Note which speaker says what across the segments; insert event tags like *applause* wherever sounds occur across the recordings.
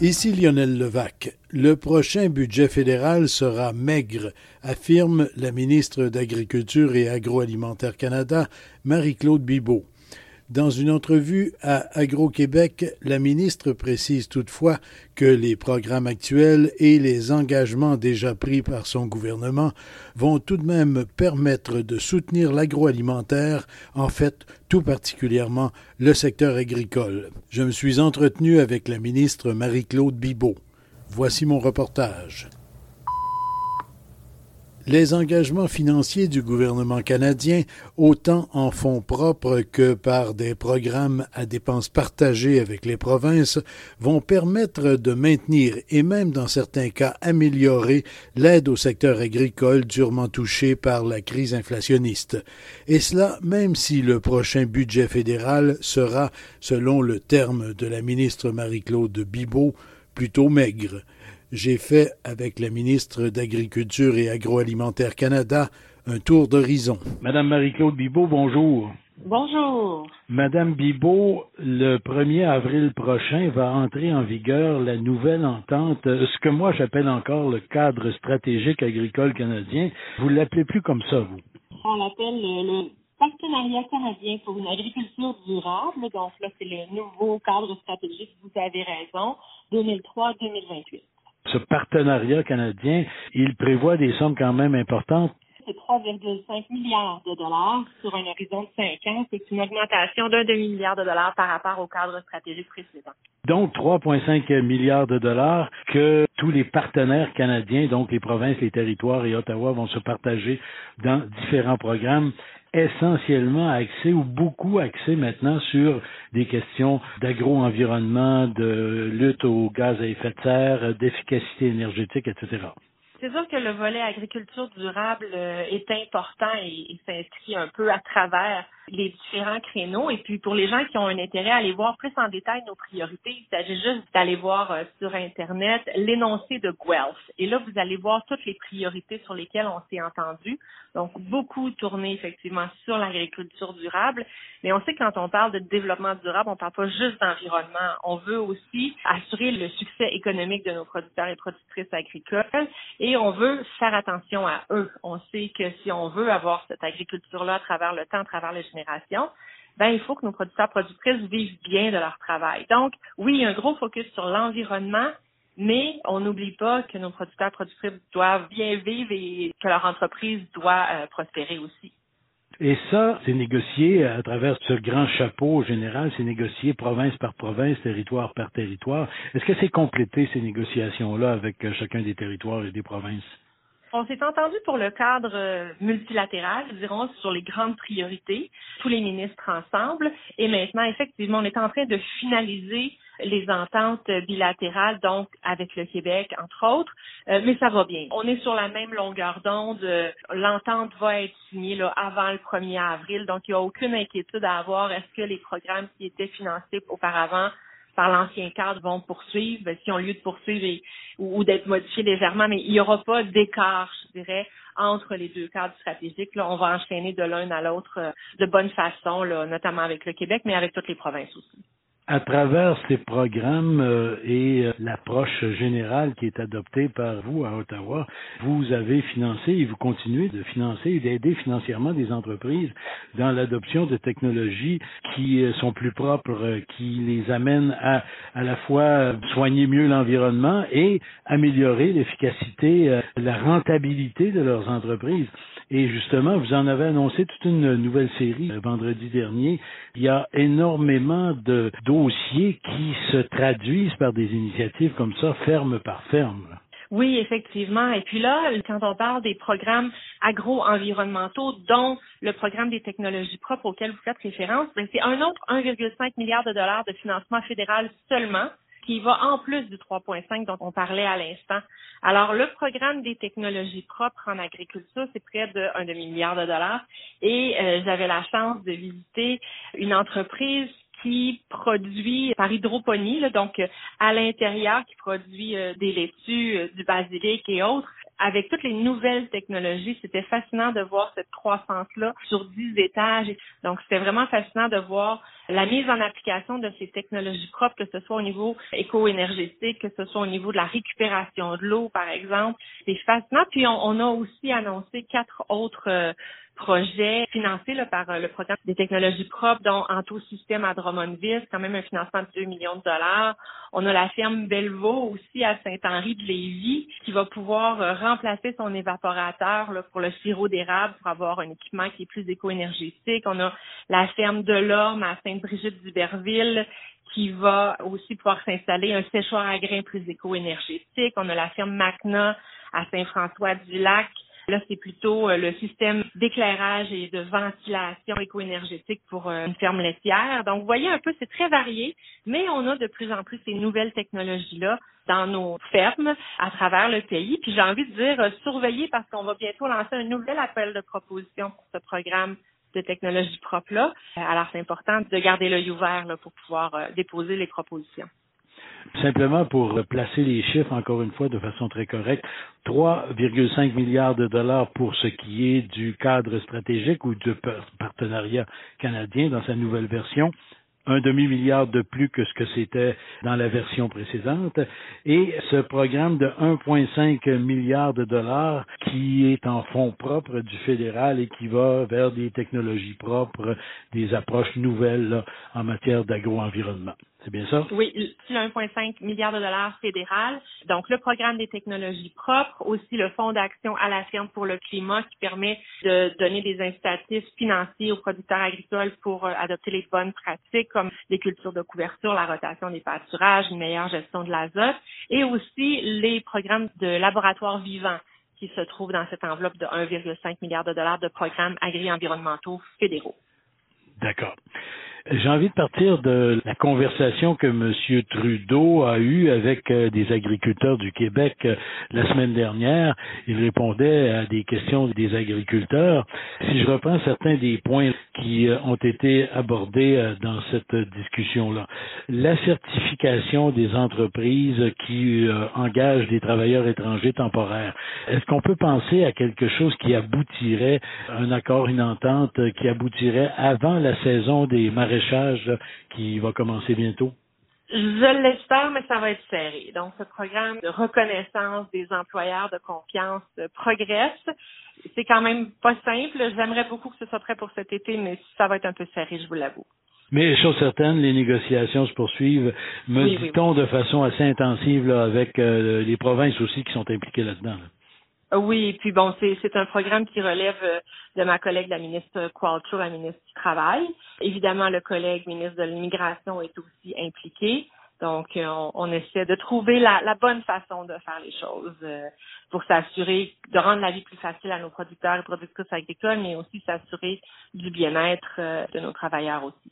Speaker 1: Ici Lionel Levac. Le prochain budget fédéral sera maigre, affirme la ministre d'Agriculture et Agroalimentaire Canada, Marie-Claude Bibeau. Dans une entrevue à Agro-Québec, la ministre précise toutefois que les programmes actuels et les engagements déjà pris par son gouvernement vont tout de même permettre de soutenir l'agroalimentaire, en fait tout particulièrement le secteur agricole. Je me suis entretenu avec la ministre Marie-Claude Bibeau. Voici mon reportage. Les engagements financiers du gouvernement canadien, autant en fonds propres que par des programmes à dépenses partagées avec les provinces, vont permettre de maintenir et même dans certains cas améliorer l'aide au secteur agricole durement touché par la crise inflationniste. Et cela même si le prochain budget fédéral sera, selon le terme de la ministre Marie-Claude Bibeau, plutôt maigre j'ai fait avec la ministre d'Agriculture et Agroalimentaire Canada un tour d'horizon. Madame Marie-Claude Bibot, bonjour.
Speaker 2: Bonjour.
Speaker 1: Madame Bibot, le 1er avril prochain va entrer en vigueur la nouvelle entente, ce que moi j'appelle encore le cadre stratégique agricole canadien. Vous l'appelez plus comme ça, vous?
Speaker 2: On l'appelle le, Partenariat canadien pour une agriculture durable. Donc là, c'est le nouveau cadre stratégique, vous avez raison, 2003-2028
Speaker 1: ce partenariat canadien, il prévoit des sommes quand même importantes.
Speaker 2: C'est 3,5 milliards de dollars sur un horizon de 5 ans. C'est une augmentation d'un demi-milliard de dollars par rapport au cadre stratégique précédent.
Speaker 1: Donc 3,5 milliards de dollars que tous les partenaires canadiens, donc les provinces, les territoires et Ottawa vont se partager dans différents programmes essentiellement axé ou beaucoup axé maintenant sur des questions d'agro-environnement, de lutte aux gaz à effet de serre, d'efficacité énergétique, etc.
Speaker 2: C'est sûr que le volet agriculture durable euh, est important et, s'inscrit un peu à travers les différents créneaux. Et puis pour les gens qui ont un intérêt à aller voir plus en détail nos priorités, il s'agit juste d'aller voir euh, sur Internet l'énoncé de Guelph. Et là, vous allez voir toutes les priorités sur lesquelles on s'est entendu. Donc beaucoup tourné effectivement sur l'agriculture durable. Mais on sait que quand on parle de développement durable, on ne parle pas juste d'environnement. On veut aussi assurer le succès économique de nos producteurs et productrices agricoles et on veut faire attention à eux. On sait que si on veut avoir cette agriculture-là à travers le temps, à travers les générations, ben, il faut que nos producteurs productrices vivent bien de leur travail. Donc, oui, un gros focus sur l'environnement, mais on n'oublie pas que nos producteurs productrices doivent bien vivre et que leur entreprise doit euh, prospérer aussi.
Speaker 1: Et ça, c'est négocié à travers ce grand chapeau général, c'est négocié province par province, territoire par territoire. Est-ce que c'est complété ces négociations-là avec euh, chacun des territoires et des provinces?
Speaker 2: On s'est entendu pour le cadre euh, multilatéral, dirons, sur les grandes priorités, tous les ministres ensemble. Et maintenant, effectivement, on est en train de finaliser les ententes bilatérales, donc avec le Québec, entre autres, euh, mais ça va bien. On est sur la même longueur d'onde. L'entente va être signée avant le 1er avril, donc il n'y a aucune inquiétude à avoir. Est-ce que les programmes qui étaient financés auparavant par l'ancien cadre vont poursuivre, ben, si on lieu de poursuivre ou, d'être modifiés légèrement, mais il n'y aura pas d'écart, je dirais, entre les deux cadres stratégiques. Là, on va enchaîner de l'un à l'autre euh, de bonne façon, là, notamment avec le Québec, mais avec toutes les provinces aussi
Speaker 1: à travers ces programmes euh, et euh, l'approche générale qui est adoptée par vous à Ottawa, vous avez financé et vous continuez de financer et d'aider financièrement des entreprises dans l'adoption de technologies qui euh, sont plus propres, qui les amènent à à la fois soigner mieux l'environnement et améliorer l'efficacité, la rentabilité de leurs entreprises. Et justement, vous en avez annoncé toute une nouvelle série vendredi dernier. Il y a énormément de dossiers qui se traduisent par des initiatives comme ça, ferme par ferme.
Speaker 2: Oui, effectivement. Et puis là, quand on parle des programmes agro-environnementaux, dont le programme des technologies propres auquel vous faites référence, ben, c'est un autre 1,5 milliard de dollars de financement fédéral seulement qui va en plus du 3.5 dont on parlait à l'instant. Alors, le programme des technologies propres en agriculture, c'est près d'un demi-milliard de dollars. Et euh, j'avais la chance de visiter une entreprise qui produit par hydroponie, donc à l'intérieur, qui produit euh, des laitues, euh, du basilic et autres, avec toutes les nouvelles technologies, c'était fascinant de voir cette croissance-là sur 10 étages. Donc, c'était vraiment fascinant de voir la mise en application de ces technologies propres, que ce soit au niveau éco-énergétique, que ce soit au niveau de la récupération de l'eau, par exemple. C'est fascinant. Puis, on, a aussi annoncé quatre autres euh, projets financés par euh, le programme des technologies propres, dont Anto Système à Drummondville, quand même un financement de 2 millions de dollars. On a la ferme Bellevaux aussi à Saint-Henri de Lévis qui va pouvoir euh, remplacer son évaporateur pour le sirop d'érable pour avoir un équipement qui est plus éco-énergétique. On a la ferme de l'Orme à Sainte-Brigitte d'Iberville qui va aussi pouvoir s'installer un séchoir à grains plus éco-énergétique. On a la ferme Macna à Saint-François-du-Lac Là, c'est plutôt euh, le système d'éclairage et de ventilation éco-énergétique pour euh, une ferme laitière. Donc, vous voyez un peu, c'est très varié, mais on a de plus en plus ces nouvelles technologies-là dans nos fermes à travers le pays. Puis j'ai envie de dire, euh, surveiller parce qu'on va bientôt lancer un nouvel appel de proposition pour ce programme de technologie propre-là. Alors, c'est important de garder l'œil ouvert là, pour pouvoir déposer les propositions.
Speaker 1: Simplement pour placer les chiffres, encore une fois, de façon très correcte, 3,5 milliards de dollars pour ce qui est du cadre stratégique ou du partenariat canadien dans sa nouvelle version, un demi-milliard de plus que ce que c'était dans la version précédente. Et ce programme de 1,5 milliard de dollars qui est en fonds propres du fédéral et qui va vers des technologies propres, des approches nouvelles en matière d'agro-environnement. C'est bien ça?
Speaker 2: Oui, le 1,5 milliard de dollars fédéral. Donc, le programme des technologies propres, aussi le fonds d'action à la ferme pour le climat qui permet de donner des incitatifs financiers aux producteurs agricoles pour euh, adopter les bonnes pratiques comme les cultures de couverture, la rotation des pâturages, une meilleure gestion de l'azote et aussi les programmes de laboratoires vivants qui se trouvent dans cette enveloppe de 1,5 milliard de dollars de programmes agri-environnementaux fédéraux.
Speaker 1: D'accord. J'ai envie de partir de la conversation que M. Trudeau a eue avec euh, des agriculteurs du Québec euh, la semaine dernière. Il répondait à des questions des agriculteurs. Si je reprends certains des points qui euh, ont été abordés dans cette discussion-là, la certification des entreprises qui engagent des travailleurs étrangers temporaires. Est-ce qu'on peut penser à quelque chose qui aboutirait, un accord, une entente qui aboutirait avant la saison des marais qui va commencer bientôt?
Speaker 2: Je l'espère, mais ça va être serré. Donc, ce programme de reconnaissance des employeurs de confiance progresse. C'est quand même pas simple. J'aimerais beaucoup que ce soit prêt pour cet été, mais ça va être un peu serré, je vous l'avoue.
Speaker 1: Mais chose certaine, les négociations se poursuivent, me dit-on, de façon assez intensive avec euh, les provinces aussi qui sont impliquées là-dedans. là dedans
Speaker 2: oui, puis bon, c'est un programme qui relève euh, de ma collègue, la ministre Qualtrough, la ministre du Travail. Évidemment, le collègue ministre de l'Immigration est aussi impliqué. Donc, euh, on, essaie de trouver la, bonne façon de faire les choses euh, pour s'assurer de rendre la vie plus facile à nos producteurs et productrices agricoles, mais aussi s'assurer du bien-être de nos travailleurs aussi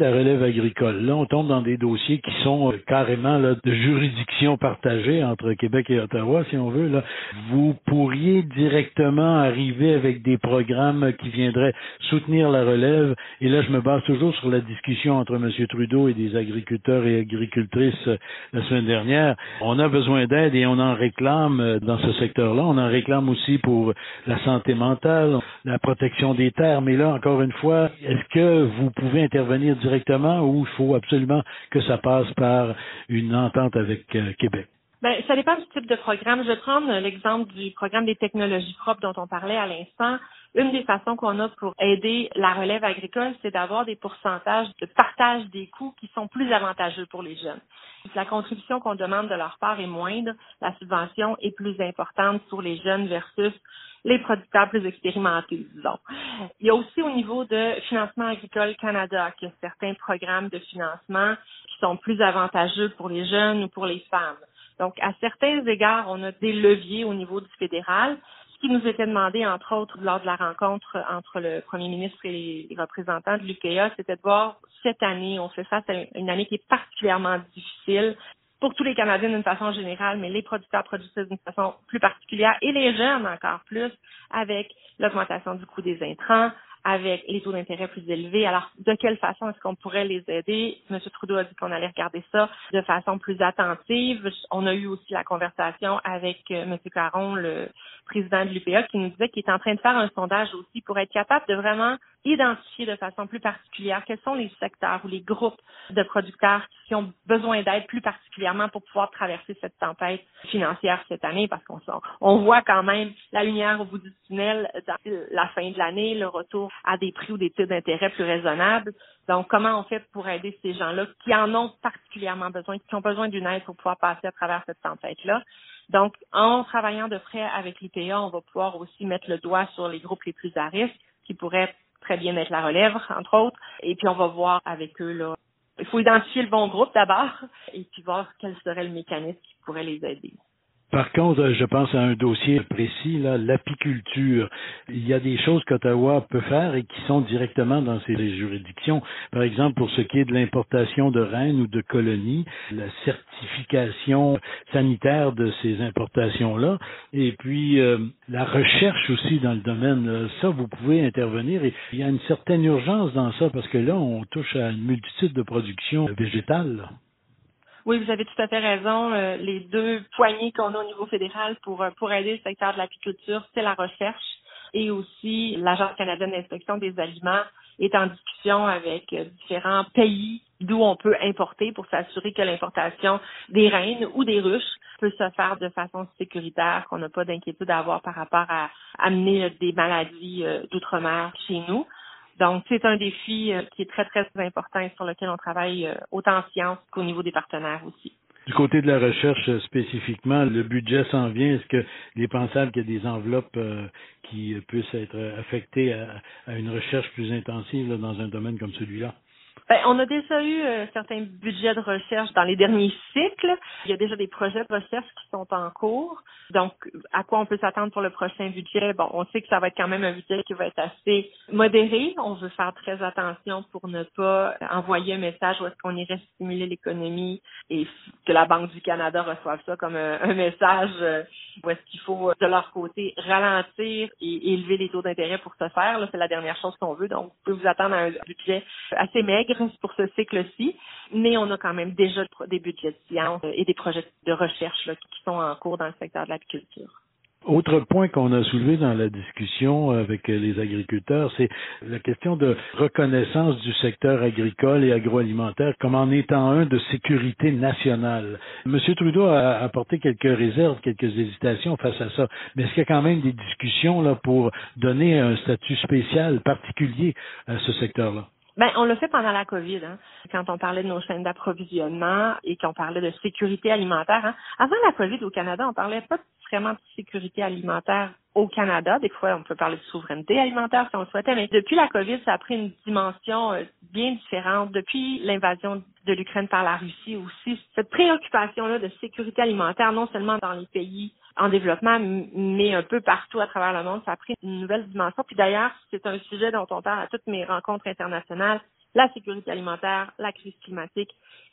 Speaker 1: la relève agricole. Là, on tombe dans des dossiers qui sont euh, carrément de juridiction partagée entre Québec et Ottawa, si on veut. Là. Vous pourriez directement arriver avec des programmes qui viendraient soutenir la relève. Et là, je me base toujours sur la discussion entre M. Trudeau et des agriculteurs et agricultrices euh, la semaine dernière. On a besoin d'aide et on en réclame euh, dans ce secteur-là. On en réclame aussi pour la santé mentale, la protection des terres. Mais là, encore une fois, est-ce que vous pouvez intervenir directement ou il faut absolument que ça passe par une entente avec euh, Québec?
Speaker 2: Ben, ça dépend du type de programme. Je vais prendre l'exemple du programme des technologies propres dont on parlait à l'instant. Une des façons qu'on a pour aider la relève agricole, c'est d'avoir des pourcentages de partage des coûts qui sont plus avantageux pour les jeunes. La contribution qu'on demande de leur part est moindre, la subvention est plus importante pour les jeunes versus les producteurs plus expérimentés, disons. Il y a aussi au niveau de Financement agricole Canada qu'il y a certains programmes de financement qui sont plus avantageux pour les jeunes ou pour les femmes. Donc, à certains égards, on a des leviers au niveau du fédéral. Ce qui nous était demandé, entre autres, lors de la rencontre entre le premier ministre et les représentants de l'UPA, c'était de voir cette année, on fait face à une année qui est particulièrement difficile pour tous les Canadiens d'une façon générale, mais les producteurs productrices d'une façon plus particulière et les jeunes encore plus avec l'augmentation du coût des intrants, avec les taux d'intérêt plus élevés. Alors, de quelle façon est-ce qu'on pourrait les aider? M. Trudeau a dit qu'on allait regarder ça de façon plus attentive. On a eu aussi la conversation avec euh, M. Caron, le président de l'UPA, qui nous disait qu'il est en train de faire un sondage aussi pour être capable de vraiment identifier de façon plus particulière quels sont les secteurs ou les groupes de producteurs qui ont besoin d'aide plus particulièrement pour pouvoir traverser cette tempête financière cette année parce qu'on on voit quand même la lumière au bout du tunnel dans la fin de l'année, le retour à des prix ou des taux d'intérêt plus raisonnables. Donc, comment on fait pour aider ces gens-là qui en ont particulièrement besoin, qui ont besoin d'une aide pour pouvoir passer à travers cette tempête-là? Donc, en travaillant de près avec l'IPA, on va pouvoir aussi mettre le doigt sur les groupes les plus à risque qui pourraient très bien mettre la relève, entre autres. Et puis, on va voir avec eux, là. Il faut identifier le bon groupe d'abord et puis voir quel serait le mécanisme qui pourrait les aider.
Speaker 1: Par contre, je pense à un dossier précis, là, l'apiculture. Il y a des choses qu'Ottawa peut faire et qui sont directement dans ses juridictions. Par exemple, pour ce qui est de l'importation de rennes ou de colonies, la certification sanitaire de ces importations-là, et puis euh, la recherche aussi dans le domaine. Ça, vous pouvez intervenir. Et il y a une certaine urgence dans ça parce que là, on touche à une multitude de productions végétales.
Speaker 2: Oui, vous avez tout à fait raison. Euh, les deux poignées qu'on a au niveau fédéral pour, euh, pour aider le secteur de l'apiculture, c'est la recherche et aussi l'Agence canadienne d'inspection des aliments est en discussion avec euh, différents pays d'où on peut importer pour s'assurer que l'importation des reines ou des ruches peut se faire de façon sécuritaire, qu'on n'a pas d'inquiétude à avoir par rapport à amener des maladies d'outre-mer chez nous. Donc, c'est un défi euh, qui est très, très important et sur lequel on travaille euh, autant en sciences qu'au niveau des partenaires aussi.
Speaker 1: Du côté de la recherche euh, spécifiquement, le budget s'en vient. Est-ce qu'il est pensable qu'il y a des enveloppes qui puissent être affectées à, une recherche plus intensive dans un domaine comme celui-là?
Speaker 2: Ben, on a déjà eu certains budgets de recherche dans les derniers cycles. Il y a déjà des projets de recherche qui sont en cours. Donc, à quoi on peut s'attendre pour le prochain budget? Bon, on sait que ça va être quand même un budget qui va être assez modéré. On veut faire très attention pour ne pas envoyer un message où est-ce qu'on irait stimuler l'économie et que la Banque du Canada reçoive ça comme un, message euh, où est-ce qu'il faut, de leur côté, ralentir et élever les taux d'intérêt pour ce faire. C'est la dernière chose qu'on veut. Donc, vous pouvez vous attendre à un budget assez maigre pour ce cycle-ci. Mais on a quand même déjà des budgets de science et des projets de recherche qui sont en cours dans le secteur de la
Speaker 1: autre point qu'on a soulevé dans la discussion avec les agriculteurs, c'est la question de reconnaissance du secteur agricole et agroalimentaire comme en étant un de sécurité nationale. Monsieur Trudeau a apporté quelques réserves, quelques hésitations face à ça, mais est-ce qu'il y a quand même des discussions là pour donner un statut spécial particulier à ce secteur-là?
Speaker 2: Ben, on l'a fait pendant la COVID, hein, quand on parlait de nos chaînes d'approvisionnement et qu'on parlait de sécurité alimentaire. Hein. Avant la COVID au Canada, on parlait pas de sécurité alimentaire au Canada. Des fois, on peut parler de souveraineté alimentaire si on le souhaitait, mais depuis la COVID, ça a pris une dimension euh, bien différente. Depuis l'invasion de l'Ukraine par la Russie aussi, cette préoccupation-là de sécurité alimentaire, non seulement dans les pays en développement, mais un peu partout à travers le monde. Ça a pris une nouvelle dimension. Puis d'ailleurs, c'est un sujet dont on parle à toutes mes rencontres internationales, la sécurité alimentaire, la crise climatique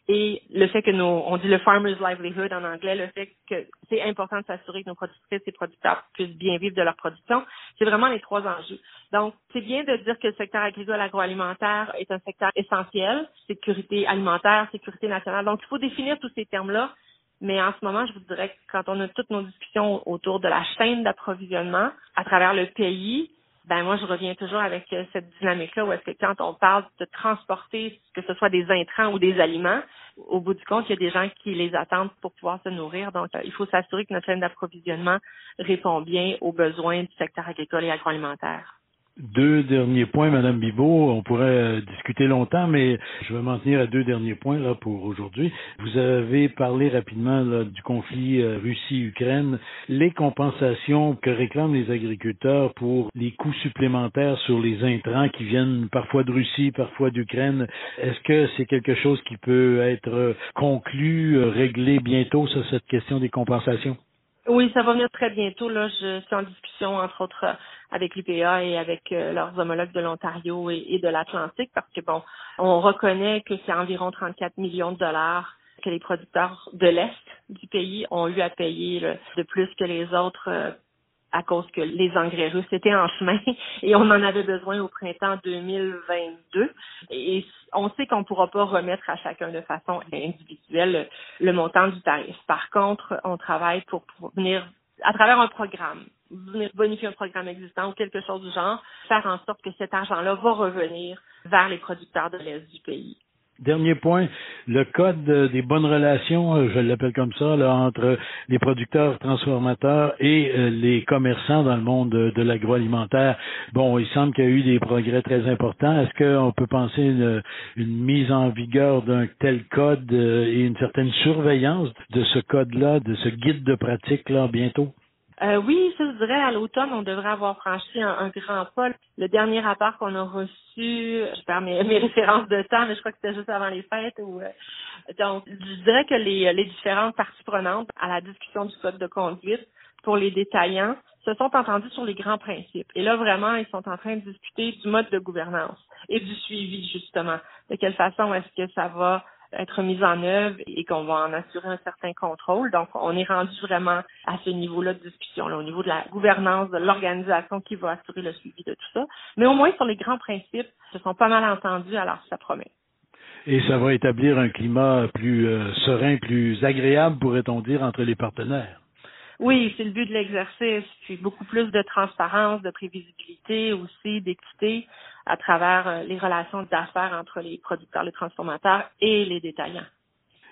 Speaker 2: et le fait que nos, on dit le farmer's livelihood en anglais, le fait que c'est important de s'assurer que nos productrices et producteurs puissent bien vivre de leur production, c'est vraiment les trois enjeux. Donc, c'est bien de dire que le secteur agricole agroalimentaire est un secteur essentiel, sécurité alimentaire, sécurité nationale. Donc, il faut définir tous ces termes-là mais en ce moment, je vous dirais que quand on a toutes nos discussions autour de la chaîne d'approvisionnement à travers le pays, ben moi, je reviens toujours avec euh, cette dynamique-là où est-ce que quand on parle de transporter, que ce soit des intrants ou des aliments, au bout du compte, il y a des gens qui les attendent pour pouvoir se nourrir. Donc, euh, il faut s'assurer que notre chaîne d'approvisionnement répond bien aux besoins du secteur agricole et agroalimentaire.
Speaker 1: Deux derniers points, Madame Bibot. On pourrait euh, discuter longtemps, mais je vais m'en tenir à deux derniers points là pour aujourd'hui. Vous avez parlé rapidement du conflit euh, Russie-Ukraine, les compensations que réclament les agriculteurs pour les coûts supplémentaires sur les intrants qui viennent parfois de Russie, parfois d'Ukraine. Est-ce que c'est quelque chose qui peut être conclu, euh, réglé bientôt sur cette question des compensations?
Speaker 2: Oui, ça va venir très bientôt. Là, je suis en discussion, entre autres, avec l'UPA et avec euh, leurs homologues de l'Ontario et, de l'Atlantique, parce que bon, on reconnaît que c'est environ 34 millions de dollars que les producteurs de l'Est du pays ont eu à payer de plus que les autres euh, à cause que les engrais russes étaient en chemin *laughs* et on en avait besoin au printemps 2022. Et on sait qu'on ne pourra pas remettre à chacun de façon individuelle le montant du tarif. Par contre, on travaille pour, venir, à travers un programme, venir bonifier un programme existant ou quelque chose du genre, faire en sorte que cet argent-là va revenir vers les producteurs de l'Est du pays.
Speaker 1: Dernier point, le code des bonnes relations, euh, je l'appelle comme ça, entre les producteurs transformateurs et euh, les commerçants dans le monde de, l'agroalimentaire. Bon, il semble qu'il y a eu des progrès très importants. Est-ce qu'on peut penser une, une, mise en vigueur d'un tel code euh, et une certaine surveillance de ce code-là, de ce guide de pratique-là bientôt?
Speaker 2: Euh, oui, ça, je dirais, à l'automne, on devrait avoir franchi un, grand pas. Le dernier rapport qu'on a reçu, je perds mes, *laughs* références de temps, mais je crois que c'était juste avant les fêtes. Ou, euh, donc, je dirais que les, les différentes parties prenantes à la discussion du code de conduite pour les détaillants se sont entendus sur les grands principes. Et là, vraiment, ils sont en train de discuter du mode de gouvernance et du suivi, justement. De quelle façon est-ce que ça va être mise en œuvre et qu'on va en assurer un certain contrôle. Donc, on est rendu vraiment à ce niveau-là de discussion, là, au niveau de la gouvernance, de l'organisation qui va assurer le suivi de tout ça. Mais au moins, sur les grands principes, se sont pas mal entendus, alors ça promet.
Speaker 1: Et ça va établir un climat plus euh, serein, plus agréable, pourrait-on dire, entre les partenaires?
Speaker 2: Oui, c'est le but de l'exercice, puis beaucoup plus de transparence, de prévisibilité aussi, d'équité à travers euh, les relations d'affaires entre les producteurs, les transformateurs et les détaillants.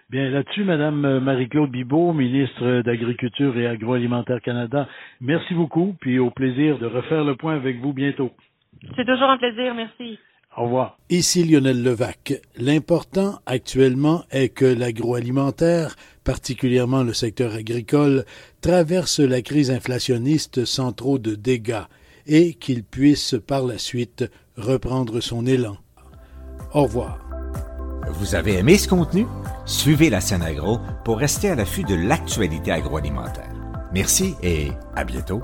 Speaker 1: Bien, là-dessus, Madame euh, Marie-Claude Bibeau, ministre d'Agriculture et Agroalimentaire Canada, merci beaucoup, puis au plaisir de refaire le point avec vous bientôt.
Speaker 2: C'est toujours un plaisir, merci.
Speaker 1: Au revoir. Ici Lionel Levac. L'important actuellement est que l'agroalimentaire, particulièrement le secteur agricole, traverse la crise inflationniste sans trop de dégâts et qu'il puisse par la suite reprendre son élan. Au revoir.
Speaker 3: Vous avez aimé ce contenu? Suivez la scène agro pour rester à l'affût de l'actualité agroalimentaire. Merci et à bientôt.